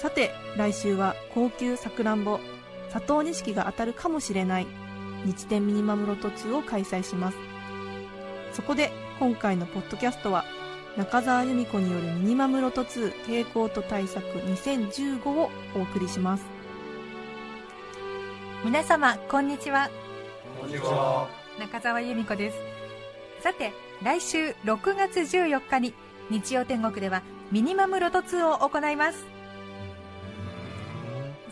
さて来週は高級さくらんぼ。佐藤錦が当たるかもしれない。日天ミニマムロト2を開催します。そこで今回のポッドキャストは中澤由美子によるミニマムロト2傾向と対策2015をお送りします。皆様こんにちは。こんにちは。中澤由美子です。さて来週6月14日に日曜天国ではミニマムロト2を行います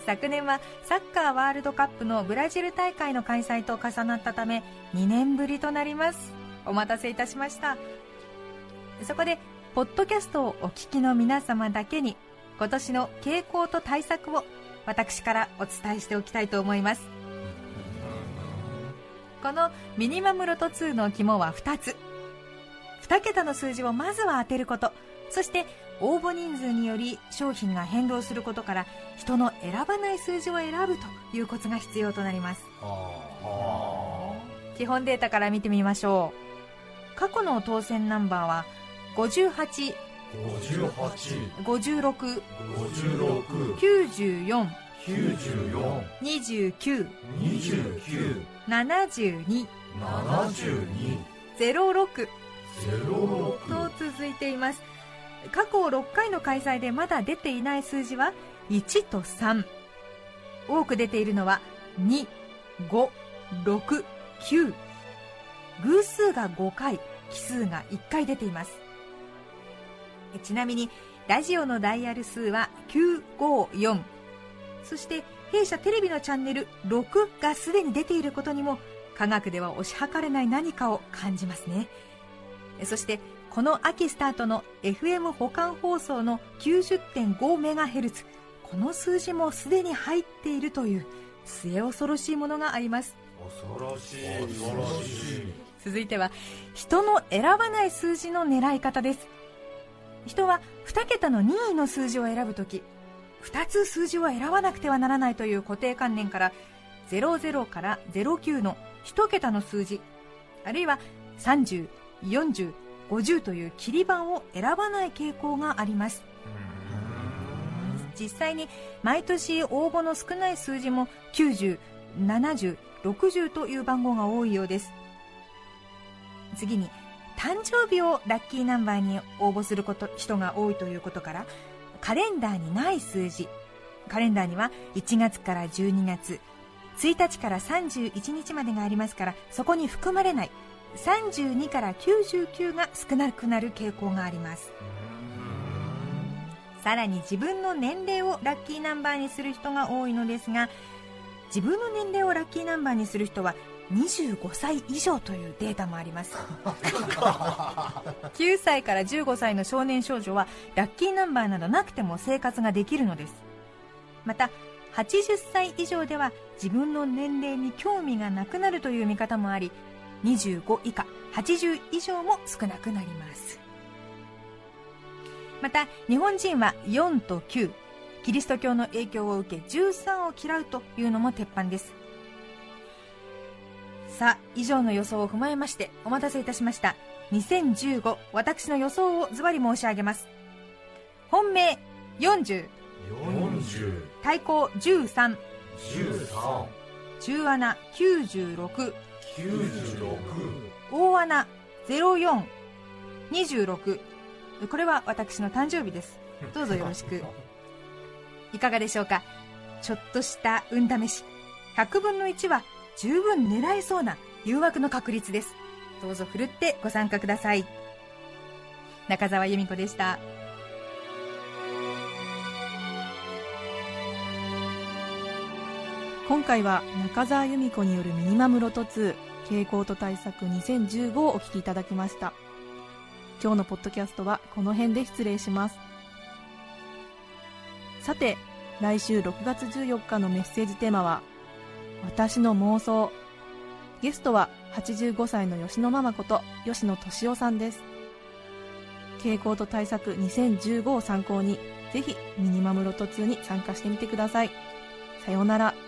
昨年はサッカーワールドカップのブラジル大会の開催と重なったため2年ぶりとなります。お待たせいたしました。そこでポッドキャストをお聞きの皆様だけに今年の傾向と対策を私からお伝えしておきたいと思います。このミニマムロト2の肝は2つ。2桁の数字をまずは当てること。そして応募人数により商品が変動することから人の選ばない数字を選ぶというコツが必要となります。基本データから見てみましょう。過去の当選ナンバーは58 58、56 56、94 94、29 29、72 72、06 06、と続いています過去6回の開催でまだ出ていない数字は1と3多く出ているのは2569偶数が5回奇数が1回出ています。ちなみにラジオのダイヤル数は954そして弊社テレビのチャンネル6がすでに出ていることにも科学では推し量れない何かを感じますね。そしてこの秋スタートの FM 保管放送の 90.5MHz この数字もすでに入っているという末恐ろしいものがあります恐ろしい。恐ろしい。続いては人の選ばない数字の狙い方です人は2桁の任意の数字を選ぶとき2つ数字を選ばなくてはならないという固定観念から00から09の1桁の数字あるいは50という切り番を選ばない傾向があります。実際に毎年応募の少ない数字も907060という番号が多いようです。次に誕生日をラッキーナンバーに応募すること人が多いということからカレンダーにない数字。カレンダーには1月から12月1日から31日までがありますからそこに含まれない32から99が少なくなる傾向があります。さらに自分の年齢をラッキーナンバーにする人が多いのですが自分の年齢をラッキーナンバーにする人は25歳以上というデータもあります。9歳から15歳の少年少女はラッキーナンバーなどなくても生活ができるのです。また80歳以上では自分の年齢に興味がなくなるという見方もあり25以下80以上も少なくなります。また日本人は4と9キリスト教の影響を受け13を嫌うというのも鉄板です。さあ以上の予想を踏まえましてお待たせいたしました。2015私の予想をズバリ申し上げます。本命40 40、対抗13 13、中穴96 96、大穴0426これは私の誕生日です。どうぞよろしく。いかがでしょうか？ちょっとした運試し。100分の1は十分狙えそうな誘惑の確率です。どうぞふるってご参加ください。中澤由美子でした。今回は中澤由美子によるミニマムロト2傾向と対策2015をお聞きいただきました。今日のポッドキャストはこの辺で失礼します。さて来週6月14日のメッセージテーマは「私の妄想」ゲストは85歳の吉野ママこと吉野敏夫さんです。傾向と対策2015を参考にぜひミニマムロト2に参加してみてください。さようなら。